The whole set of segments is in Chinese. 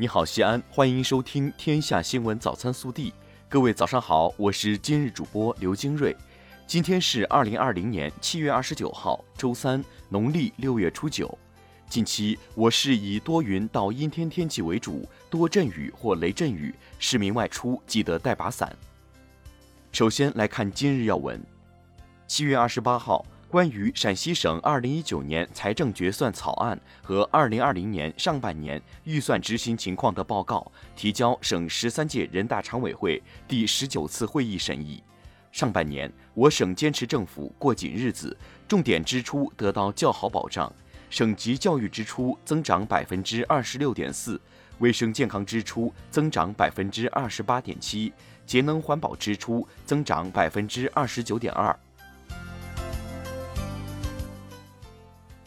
你好，西安，欢迎收听《天下新闻早餐速递》。各位早上好，我是今日主播刘金瑞。今天是二零二零年七月二十九号，周三，农历六月初九。近期我市以多云到阴天天气为主，多阵雨或雷阵雨，市民外出记得带把伞。首先来看今日要闻。七月二十八号。关于陕西省二零一九年财政决算草案和二零二零年上半年预算执行情况的报告，提交省十三届人大常委会第十九次会议审议。上半年，我省坚持政府过紧日子，重点支出得到较好保障，省级教育支出增长百分之二十六点四，卫生健康支出增长百分之二十八点七，节能环保支出增长百分之二十九点二。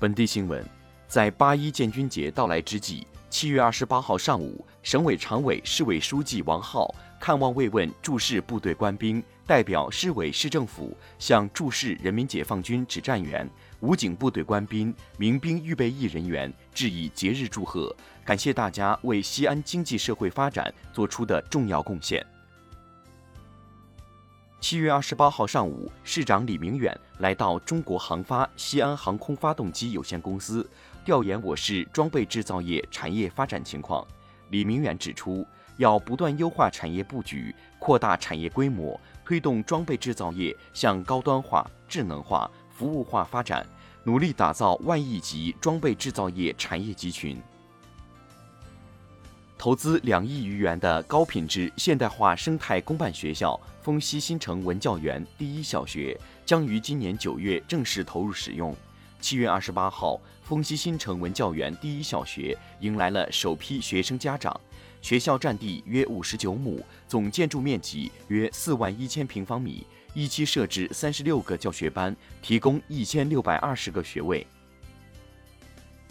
本地新闻，在八一建军节到来之际，七月二十八号上午，省委常委、市委书记王浩看望慰问驻市部队官兵，代表市委市政府向驻市人民解放军指战员、武警部队官兵、民兵预备役人员致以节日祝贺，感谢大家为西安经济社会发展做出的重要贡献。七月二十八号上午，市长李明远来到中国航发西安航空发动机有限公司，调研我市装备制造业产业发展情况。李明远指出，要不断优化产业布局，扩大产业规模，推动装备制造业向高端化、智能化、服务化发展，努力打造万亿级装备制造业产业集群。投资两亿余元的高品质现代化生态公办学校丰溪新城文教园第一小学将于今年九月正式投入使用。七月二十八号，丰溪新城文教园第一小学迎来了首批学生家长。学校占地约五十九亩，总建筑面积约四万一千平方米，一期设置三十六个教学班，提供一千六百二十个学位。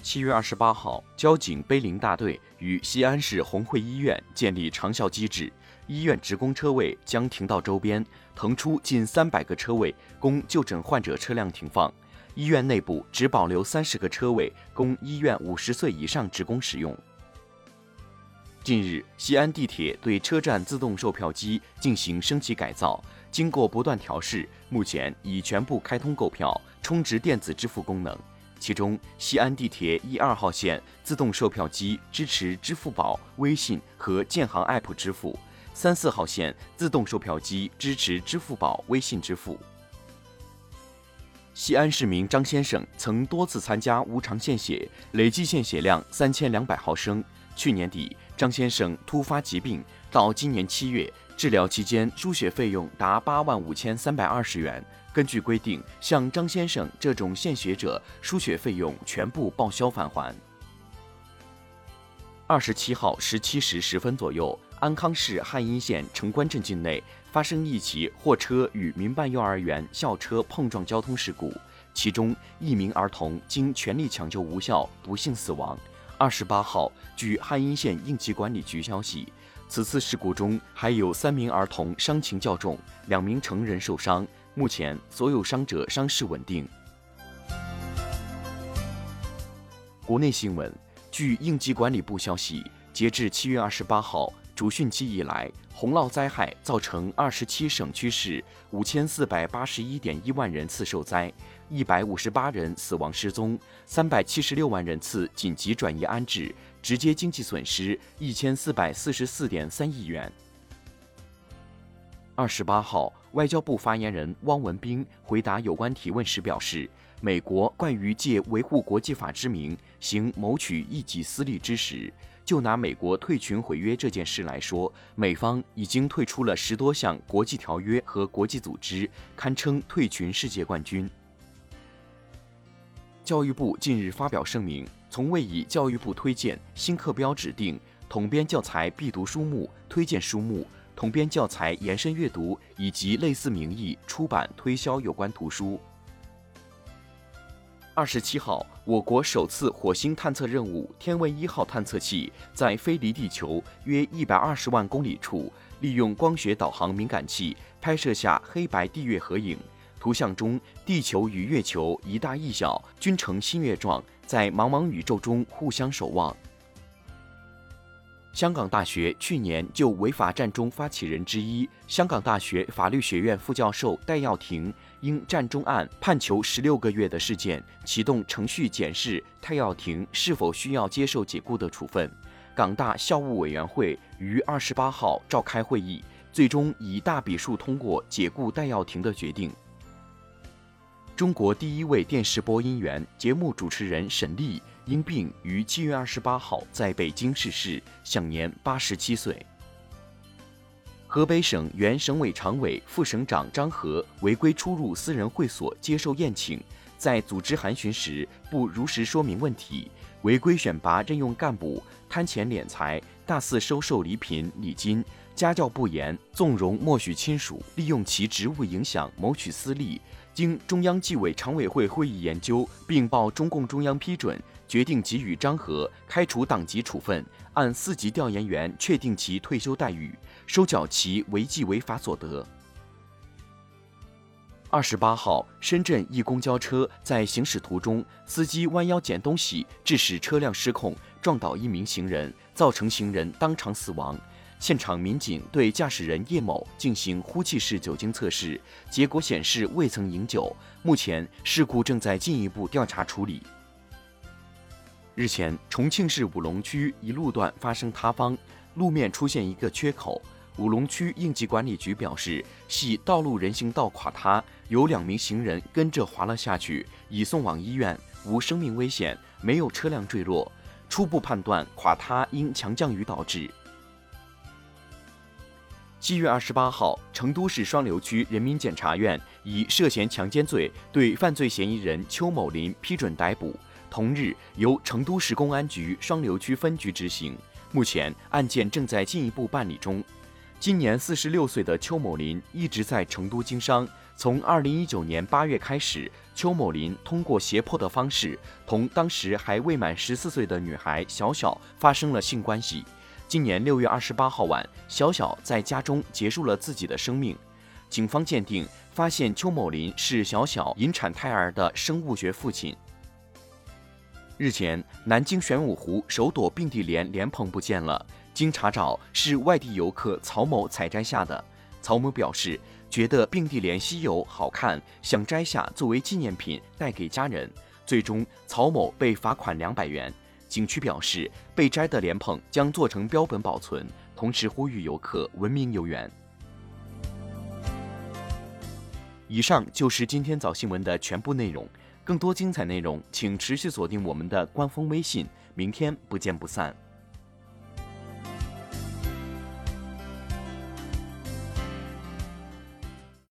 七月二十八号，交警碑林大队与西安市红会医院建立长效机制，医院职工车位将停到周边，腾出近三百个车位供就诊患者车辆停放。医院内部只保留三十个车位供医院五十岁以上职工使用。近日，西安地铁对车站自动售票机进行升级改造，经过不断调试，目前已全部开通购票、充值电子支付功能。其中，西安地铁一二号线自动售票机支持支付宝、微信和建行 App 支付；三四号线自动售票机支持支付宝、微信支付。西安市民张先生曾多次参加无偿献血，累计献血量三千两百毫升。去年底，张先生突发疾病，到今年七月，治疗期间输血费用达八万五千三百二十元。根据规定，像张先生这种献血者，输血费用全部报销返还。二十七号十七时十分左右，安康市汉阴县城关镇境内发生一起货车与民办幼儿园校车碰撞交通事故，其中一名儿童经全力抢救无效，不幸死亡。二十八号，据汉阴县应急管理局消息，此次事故中还有三名儿童伤情较重，两名成人受伤。目前，所有伤者伤势稳定。国内新闻，据应急管理部消息，截至七月二十八号主汛期以来，洪涝灾害造成二十七省区市五千四百八十一点一万人次受灾，一百五十八人死亡失踪，三百七十六万人次紧急转移安置，直接经济损失一千四百四十四点三亿元。二十八号，外交部发言人汪文斌回答有关提问时表示，美国惯于借维护国际法之名行谋取一己私利之实。就拿美国退群毁约这件事来说，美方已经退出了十多项国际条约和国际组织，堪称退群世界冠军。教育部近日发表声明，从未以教育部推荐、新课标指定、统编教材必读书目、推荐书目。统编教材延伸阅读以及类似名义出版推销有关图书。二十七号，我国首次火星探测任务“天问一号”探测器在飞离地球约一百二十万公里处，利用光学导航敏感器拍摄下黑白地月合影。图像中，地球与月球一大一小，均呈新月状，在茫茫宇宙中互相守望。香港大学去年就违法占中发起人之一、香港大学法律学院副教授戴耀廷因占中案判囚十六个月的事件，启动程序检视戴耀廷是否需要接受解雇的处分。港大校务委员会于二十八号召开会议，最终以大比数通过解雇戴耀廷的决定。中国第一位电视播音员、节目主持人沈丽。因病于七月二十八号在北京逝世，享年八十七岁。河北省原省委常委、副省长张和违规出入私人会所接受宴请，在组织函询时不如实说明问题，违规选拔任用干部，贪钱敛财，大肆收受礼品礼金，家教不严，纵容默许亲属利用其职务影响谋取私利。经中央纪委常委会会议研究，并报中共中央批准。决定给予张和开除党籍处分，按四级调研员确定其退休待遇，收缴其违纪违法所得。二十八号，深圳一公交车在行驶途中，司机弯腰捡东西，致使车辆失控，撞倒一名行人，造成行人当场死亡。现场民警对驾驶人叶某进行呼气式酒精测试，结果显示未曾饮酒。目前事故正在进一步调查处理。日前，重庆市武隆区一路段发生塌方，路面出现一个缺口。武隆区应急管理局表示，系道路人行道垮塌，有两名行人跟着滑了下去，已送往医院，无生命危险，没有车辆坠落。初步判断，垮塌因强降雨导致。七月二十八号，成都市双流区人民检察院以涉嫌强奸罪对犯罪嫌疑人邱某林批准逮捕。同日，由成都市公安局双流区分局执行。目前案件正在进一步办理中。今年四十六岁的邱某林一直在成都经商。从二零一九年八月开始，邱某林通过胁迫的方式，同当时还未满十四岁的女孩小小发生了性关系。今年六月二十八号晚，小小在家中结束了自己的生命。警方鉴定发现，邱某林是小小引产胎儿的生物学父亲。日前，南京玄武湖首朵并蒂莲莲蓬不见了。经查找，是外地游客曹某采摘下的。曹某表示，觉得并蒂莲稀有好看，想摘下作为纪念品带给家人。最终，曹某被罚款两百元。景区表示，被摘的莲蓬将做成标本保存，同时呼吁游客文明游园。以上就是今天早新闻的全部内容。更多精彩内容，请持续锁定我们的官方微信。明天不见不散。